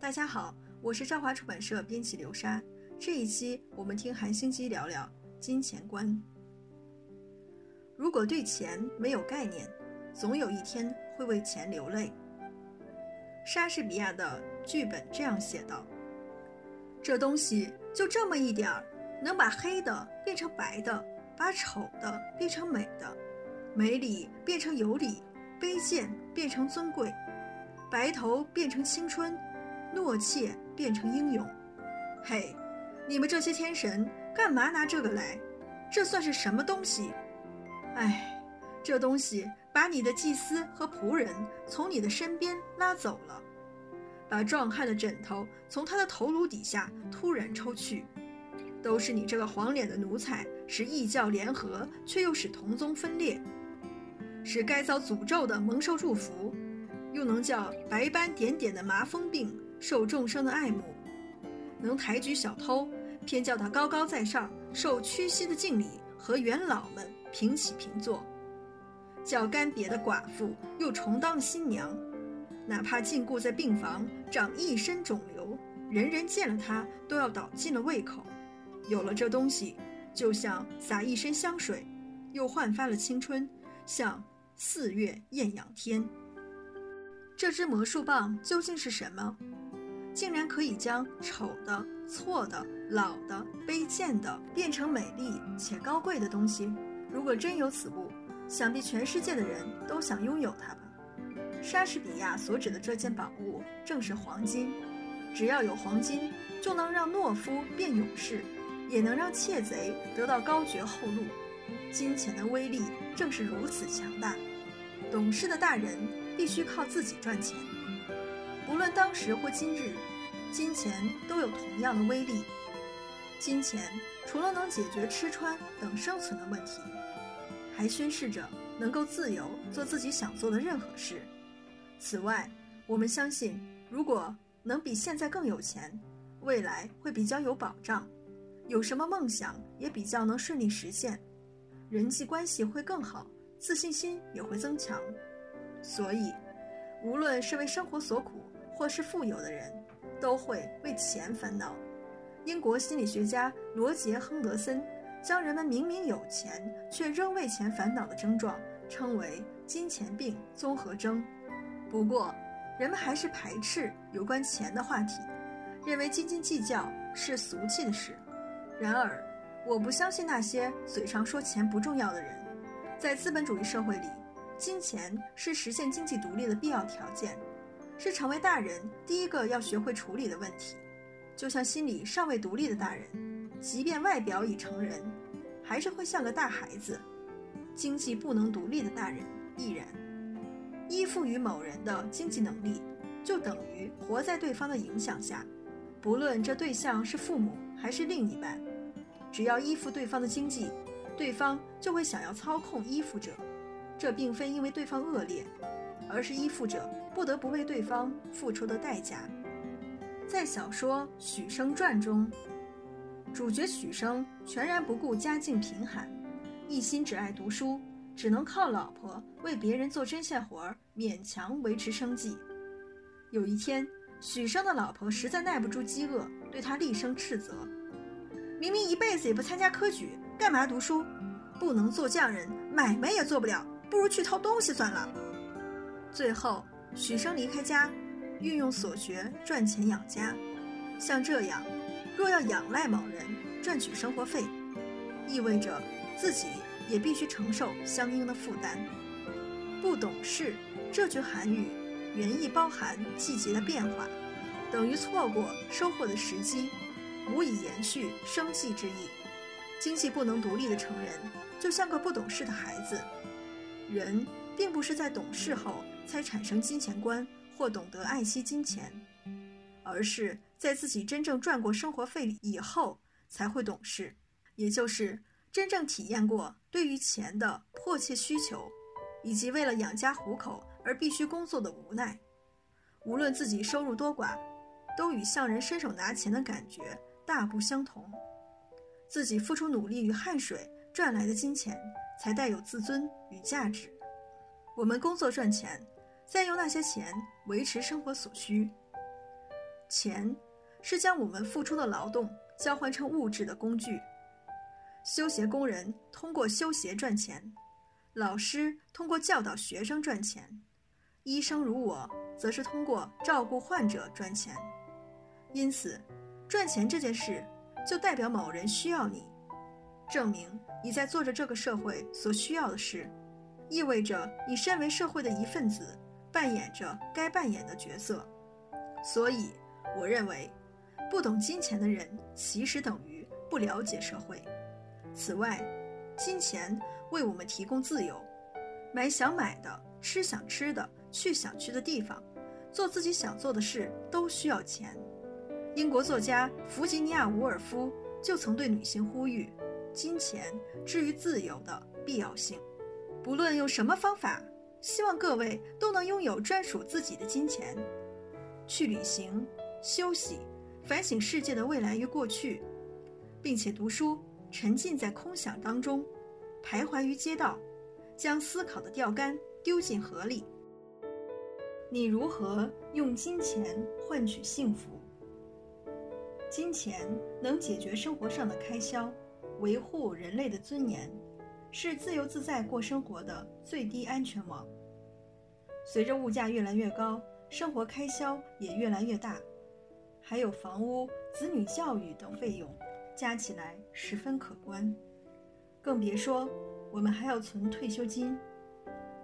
大家好，我是朝华出版社编辑刘莎。这一期我们听韩星基聊聊金钱观。如果对钱没有概念，总有一天会为钱流泪。莎士比亚的剧本这样写道：“这东西就这么一点儿，能把黑的变成白的，把丑的变成美的，没理变成有理，卑贱变成尊贵，白头变成青春。”懦怯变成英勇，嘿，你们这些天神干嘛拿这个来？这算是什么东西？哎，这东西把你的祭司和仆人从你的身边拉走了，把壮汉的枕头从他的头颅底下突然抽去，都是你这个黄脸的奴才，使异教联合，却又使同宗分裂，使该遭诅咒的蒙受祝福，又能叫白斑点点的麻风病。受众生的爱慕，能抬举小偷，偏叫他高高在上，受屈膝的敬礼和元老们平起平坐；叫干瘪的寡妇又重当新娘，哪怕禁锢在病房，长一身肿瘤，人人见了他都要倒尽了胃口。有了这东西，就像洒一身香水，又焕发了青春，像四月艳阳天。这支魔术棒究竟是什么？竟然可以将丑的、错的、老的、卑贱的变成美丽且高贵的东西。如果真有此物，想必全世界的人都想拥有它吧。莎士比亚所指的这件宝物正是黄金。只要有黄金，就能让懦夫变勇士，也能让窃贼得到高爵厚禄。金钱的威力正是如此强大。懂事的大人必须靠自己赚钱。无论当时或今日，金钱都有同样的威力。金钱除了能解决吃穿等生存的问题，还宣示着能够自由做自己想做的任何事。此外，我们相信，如果能比现在更有钱，未来会比较有保障，有什么梦想也比较能顺利实现，人际关系会更好，自信心也会增强。所以，无论是为生活所苦。或是富有的人，都会为钱烦恼。英国心理学家罗杰·亨德森将人们明明有钱却仍为钱烦恼的症状称为“金钱病综合征”。不过，人们还是排斥有关钱的话题，认为斤斤计较是俗气的事。然而，我不相信那些嘴上说钱不重要的人。在资本主义社会里，金钱是实现经济独立的必要条件。是成为大人第一个要学会处理的问题，就像心理尚未独立的大人，即便外表已成人，还是会像个大孩子；经济不能独立的大人亦然。依附于某人的经济能力，就等于活在对方的影响下，不论这对象是父母还是另一半。只要依附对方的经济，对方就会想要操控依附者。这并非因为对方恶劣。而是依附者不得不为对方付出的代价。在小说《许生传》中，主角许生全然不顾家境贫寒，一心只爱读书，只能靠老婆为别人做针线活儿勉强维持生计。有一天，许生的老婆实在耐不住饥饿，对他厉声斥责：“明明一辈子也不参加科举，干嘛读书？不能做匠人，买卖也做不了，不如去偷东西算了。”最后，许生离开家，运用所学赚钱养家。像这样，若要仰赖某人赚取生活费，意味着自己也必须承受相应的负担。不懂事这句韩语原意包含季节的变化，等于错过收获的时机，无以延续生计之意。经济不能独立的成人，就像个不懂事的孩子。人并不是在懂事后。才产生金钱观或懂得爱惜金钱，而是在自己真正赚过生活费以后才会懂事，也就是真正体验过对于钱的迫切需求，以及为了养家糊口而必须工作的无奈。无论自己收入多寡，都与向人伸手拿钱的感觉大不相同。自己付出努力与汗水赚来的金钱，才带有自尊与价值。我们工作赚钱。再用那些钱维持生活所需，钱是将我们付出的劳动交换成物质的工具。修鞋工人通过修鞋赚钱，老师通过教导学生赚钱，医生如我则是通过照顾患者赚钱。因此，赚钱这件事就代表某人需要你，证明你在做着这个社会所需要的事，意味着你身为社会的一份子，扮演着该扮演的角色。所以，我认为，不懂金钱的人其实等于不了解社会。此外，金钱为我们提供自由，买想买的，吃想吃的，去想去的地方，做自己想做的事都需要钱。英国作家弗吉尼亚·伍尔夫就曾对女性呼吁：金钱至于自由的必要性。不论用什么方法，希望各位都能拥有专属自己的金钱，去旅行、休息、反省世界的未来与过去，并且读书。沉浸在空想当中，徘徊于街道，将思考的钓竿丢进河里。你如何用金钱换取幸福？金钱能解决生活上的开销，维护人类的尊严，是自由自在过生活的最低安全网。随着物价越来越高，生活开销也越来越大，还有房屋、子女教育等费用。加起来十分可观，更别说我们还要存退休金。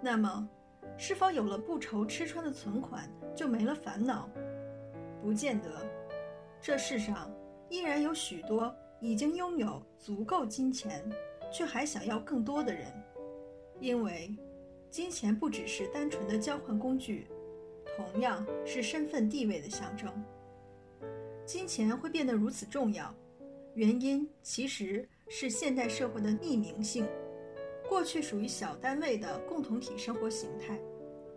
那么，是否有了不愁吃穿的存款就没了烦恼？不见得。这世上依然有许多已经拥有足够金钱，却还想要更多的人。因为，金钱不只是单纯的交换工具，同样是身份地位的象征。金钱会变得如此重要。原因其实是现代社会的匿名性，过去属于小单位的共同体生活形态，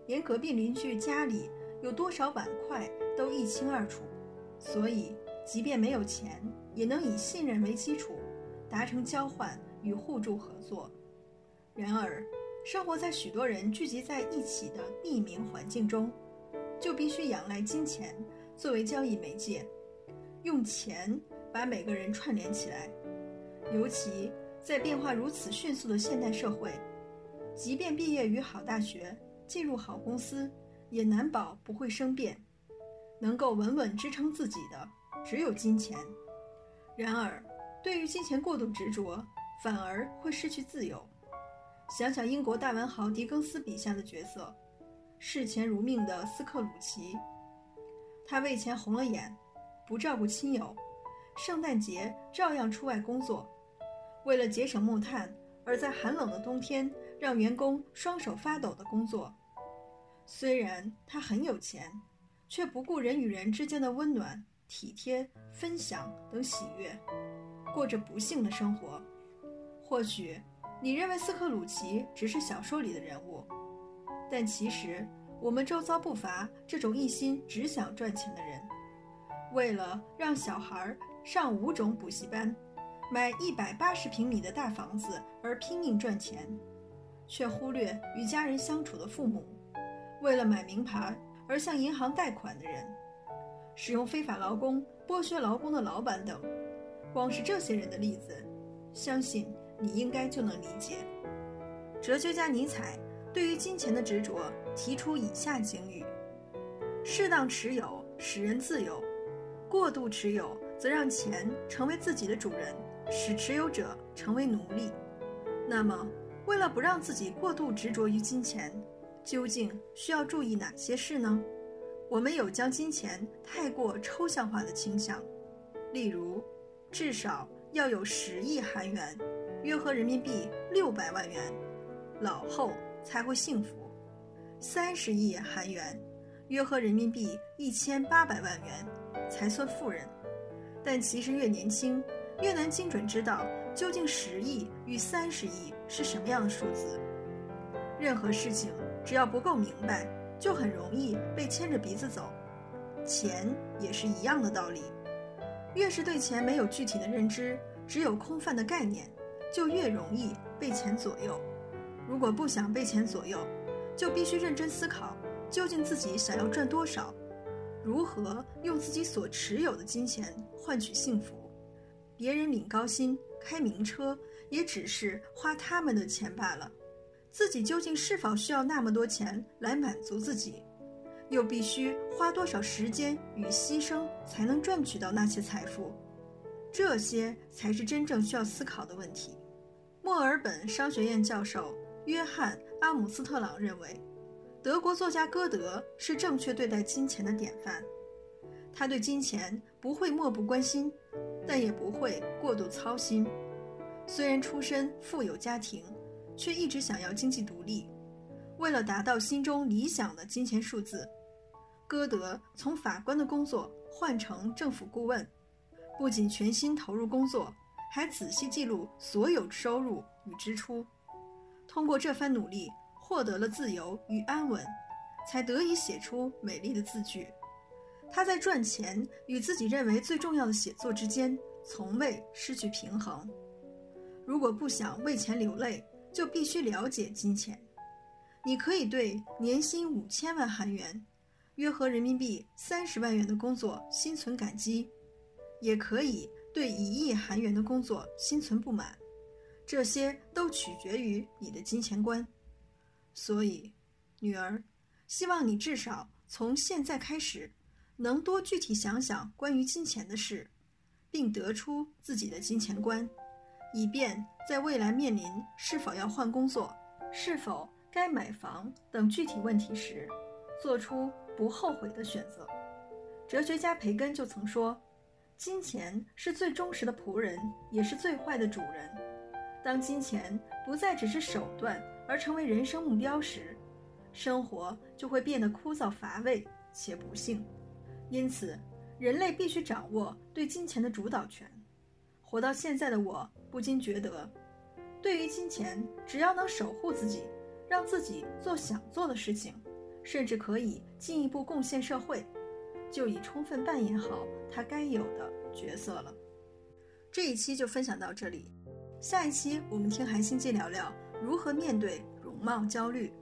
连隔壁邻居家里有多少碗筷都一清二楚，所以即便没有钱，也能以信任为基础，达成交换与互助合作。然而，生活在许多人聚集在一起的匿名环境中，就必须仰赖金钱作为交易媒介，用钱。把每个人串联起来，尤其在变化如此迅速的现代社会，即便毕业于好大学，进入好公司，也难保不会生变。能够稳稳支撑自己的，只有金钱。然而，对于金钱过度执着，反而会失去自由。想想英国大文豪狄更斯笔下的角色，视钱如命的斯克鲁奇，他为钱红了眼，不照顾亲友。圣诞节照样出外工作，为了节省木炭，而在寒冷的冬天让员工双手发抖的工作。虽然他很有钱，却不顾人与人之间的温暖、体贴、分享等喜悦，过着不幸的生活。或许你认为斯克鲁奇只是小说里的人物，但其实我们周遭不乏这种一心只想赚钱的人，为了让小孩。上五种补习班，买一百八十平米的大房子而拼命赚钱，却忽略与家人相处的父母；为了买名牌而向银行贷款的人，使用非法劳工剥削劳工的老板等，光是这些人的例子，相信你应该就能理解。哲学家尼采对于金钱的执着提出以下警语：适当持有使人自由，过度持有。则让钱成为自己的主人，使持有者成为奴隶。那么，为了不让自己过度执着于金钱，究竟需要注意哪些事呢？我们有将金钱太过抽象化的倾向，例如，至少要有十亿韩元，约合人民币六百万元，老后才会幸福；三十亿韩元，约合人民币一千八百万元，才算富人。但其实越年轻，越难精准知道究竟十亿与三十亿是什么样的数字。任何事情只要不够明白，就很容易被牵着鼻子走。钱也是一样的道理。越是对钱没有具体的认知，只有空泛的概念，就越容易被钱左右。如果不想被钱左右，就必须认真思考，究竟自己想要赚多少。如何用自己所持有的金钱换取幸福。别人领高薪、开名车，也只是花他们的钱罢了。自己究竟是否需要那么多钱来满足自己？又必须花多少时间与牺牲才能赚取到那些财富？这些才是真正需要思考的问题。墨尔本商学院教授约翰·阿姆斯特朗认为，德国作家歌德是正确对待金钱的典范。他对金钱不会漠不关心，但也不会过度操心。虽然出身富有家庭，却一直想要经济独立。为了达到心中理想的金钱数字，歌德从法官的工作换成政府顾问。不仅全心投入工作，还仔细记录所有收入与支出。通过这番努力，获得了自由与安稳，才得以写出美丽的字句。他在赚钱与自己认为最重要的写作之间，从未失去平衡。如果不想为钱流泪，就必须了解金钱。你可以对年薪五千万韩元（约合人民币三十万元）的工作心存感激。也可以对一亿韩元的工作心存不满，这些都取决于你的金钱观。所以，女儿，希望你至少从现在开始，能多具体想想关于金钱的事，并得出自己的金钱观，以便在未来面临是否要换工作、是否该买房等具体问题时，做出不后悔的选择。哲学家培根就曾说。金钱是最忠实的仆人，也是最坏的主人。当金钱不再只是手段，而成为人生目标时，生活就会变得枯燥乏味且不幸。因此，人类必须掌握对金钱的主导权。活到现在的我不禁觉得，对于金钱，只要能守护自己，让自己做想做的事情，甚至可以进一步贡献社会。就已充分扮演好他该有的角色了。这一期就分享到这里，下一期我们听韩星记聊聊如何面对容貌焦虑。